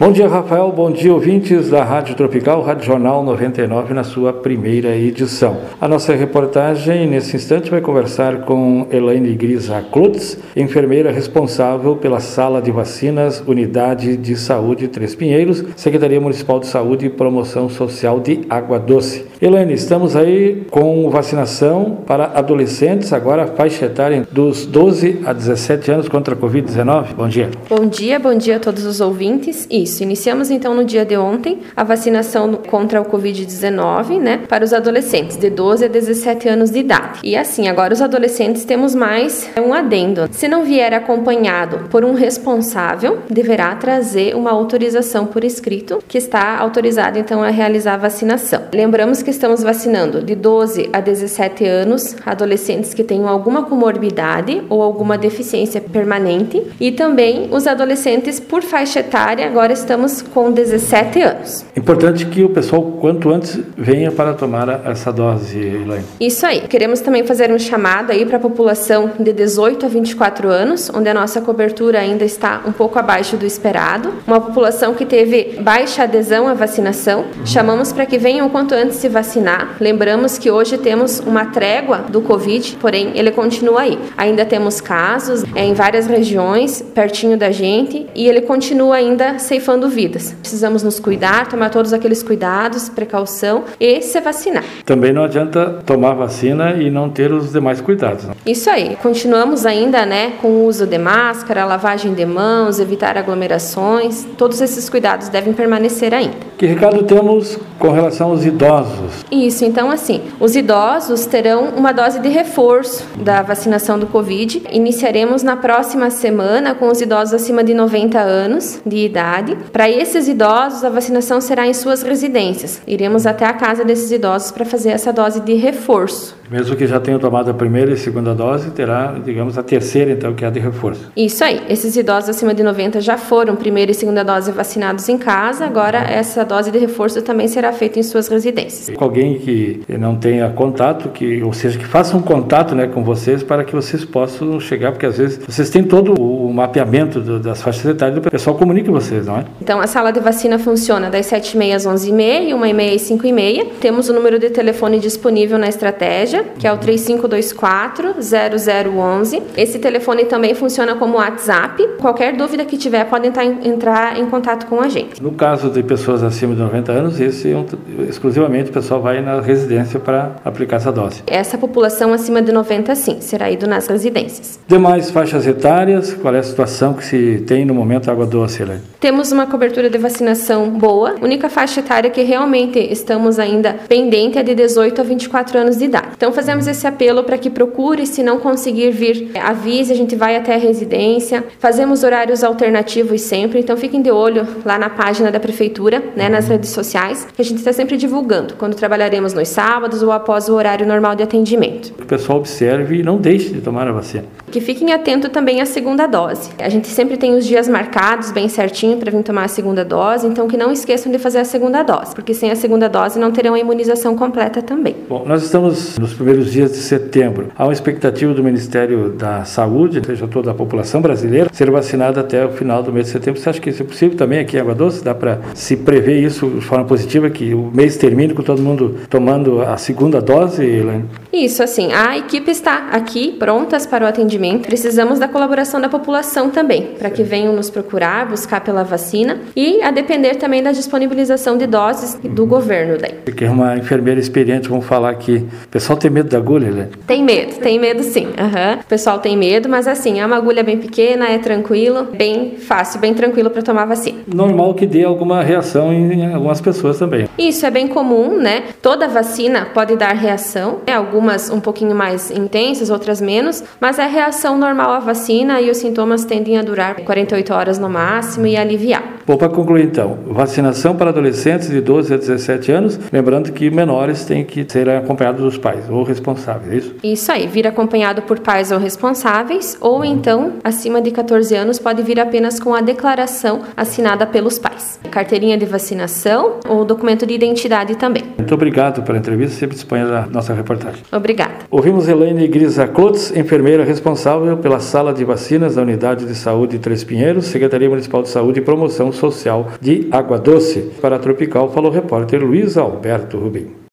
Bom dia, Rafael. Bom dia, ouvintes da Rádio Tropical, Rádio Jornal 99, na sua primeira edição. A nossa reportagem, nesse instante, vai conversar com Elaine Grisa Klutz, enfermeira responsável pela Sala de Vacinas, Unidade de Saúde Três Pinheiros, Secretaria Municipal de Saúde e Promoção Social de Água Doce. Elaine, estamos aí com vacinação para adolescentes, agora faixa etária dos 12 a 17 anos contra a Covid-19. Bom dia. Bom dia, bom dia a todos os ouvintes. Isso, iniciamos então no dia de ontem a vacinação contra o Covid-19, né, para os adolescentes de 12 a 17 anos de idade. E assim, agora os adolescentes temos mais um adendo. Se não vier acompanhado por um responsável, deverá trazer uma autorização por escrito que está autorizado então a realizar a vacinação. Lembramos que que estamos vacinando de 12 a 17 anos, adolescentes que tenham alguma comorbidade ou alguma deficiência permanente, e também os adolescentes por faixa etária, agora estamos com 17 anos. Importante que o pessoal, quanto antes, venha para tomar essa dose, Elaine. Isso aí. Queremos também fazer um chamado aí para a população de 18 a 24 anos, onde a nossa cobertura ainda está um pouco abaixo do esperado. Uma população que teve baixa adesão à vacinação. Chamamos para que venham quanto antes se vacinar. Lembramos que hoje temos uma trégua do Covid, porém ele continua aí. Ainda temos casos é, em várias regiões, pertinho da gente, e ele continua ainda ceifando vidas. Precisamos nos cuidar, tomar todos aqueles cuidados, precaução e se vacinar. Também não adianta tomar vacina e não ter os demais cuidados. Isso aí. Continuamos ainda, né, com o uso de máscara, lavagem de mãos, evitar aglomerações. Todos esses cuidados devem permanecer ainda. Que recado temos com relação aos idosos? Isso, então assim, os idosos terão uma dose de reforço da vacinação do Covid. Iniciaremos na próxima semana com os idosos acima de 90 anos de idade. Para esses idosos, a vacinação será em suas residências. Iremos até a casa desses idosos para fazer essa dose de reforço. Mesmo que já tenham tomado a primeira e segunda dose, terá, digamos, a terceira, então, que é a de reforço. Isso aí. Esses idosos acima de 90 já foram primeira e segunda dose vacinados em casa, agora essa dose de reforço também será feita em suas residências. Alguém que não tenha contato, que, ou seja, que faça um contato né, com vocês para que vocês possam chegar, porque às vezes vocês têm todo o mapeamento do, das faixas etárias, o pessoal comunica vocês, não é? Então, a sala de vacina funciona das 7h30 às 11h30, 1h30 e 5h30. Temos o número de telefone disponível na estratégia que é o 3524-0011. Esse telefone também funciona como WhatsApp. Qualquer dúvida que tiver, podem entrar em contato com a gente. No caso de pessoas acima de 90 anos, esse é exclusivamente o pessoal vai na residência para aplicar essa dose. Essa população acima de 90, sim, será ido nas residências. Demais faixas etárias, qual é a situação que se tem no momento Água Doce, Helene? Temos uma cobertura de vacinação boa. A única faixa etária que realmente estamos ainda pendente é de 18 a 24 anos de idade. Então, fazemos esse apelo para que procure, se não conseguir vir, avise, a gente vai até a residência. Fazemos horários alternativos sempre, então fiquem de olho lá na página da prefeitura, né, nas redes sociais, que a gente está sempre divulgando quando trabalharemos nos sábados ou após o horário normal de atendimento. Que o pessoal observe e não deixe de tomar a vacina. Que fiquem atentos também à segunda dose. A gente sempre tem os dias marcados bem certinho para vir tomar a segunda dose, então que não esqueçam de fazer a segunda dose, porque sem a segunda dose não terão a imunização completa também. Bom, nós estamos nos primeiros dias de setembro. Há uma expectativa do Ministério da Saúde, seja toda a população brasileira, ser vacinada até o final do mês de setembro. Você acha que isso é possível também aqui em Água Doce? Dá para se prever isso de forma positiva, que o mês termine com todo mundo tomando a segunda dose, Elaine? Isso, assim, a equipe está aqui prontas para o atendimento. Precisamos da colaboração da população também, para que venham nos procurar, buscar pela vacina e a depender também da disponibilização de doses do governo daí. Porque é uma enfermeira experiente, vamos falar aqui. O pessoal tem medo da agulha, né? Tem medo, tem medo sim. Uhum. O pessoal tem medo, mas assim, é uma agulha bem pequena, é tranquilo, bem fácil, bem tranquilo para tomar vacina. Normal que dê alguma reação em algumas pessoas também. Isso é bem comum, né? Toda vacina pode dar reação, né? algumas um pouquinho mais intensas, outras menos, mas é reação normal à vacina e os sintomas tendem a durar 48 horas no máximo e aliviar. Bom, para concluir então, vacinação para adolescentes de 12 a 17 anos, lembrando que menores têm que ser acompanhados dos pais ou responsáveis, é isso? Isso aí, vir acompanhado por pais ou responsáveis, ou então, acima de 14 anos, pode vir apenas com a declaração assinada pelos pais. Carteirinha de vacinação ou documento de identidade também. Muito obrigado pela entrevista, sempre disponha da nossa reportagem. Obrigada. Ouvimos Elaine Grisa Klotz, enfermeira responsável pela sala de vacinas da unidade Unidade de Saúde Três Pinheiros, Secretaria Municipal de Saúde e Promoção Social de Água Doce. Para a Tropical, falou o repórter Luiz Alberto Rubim.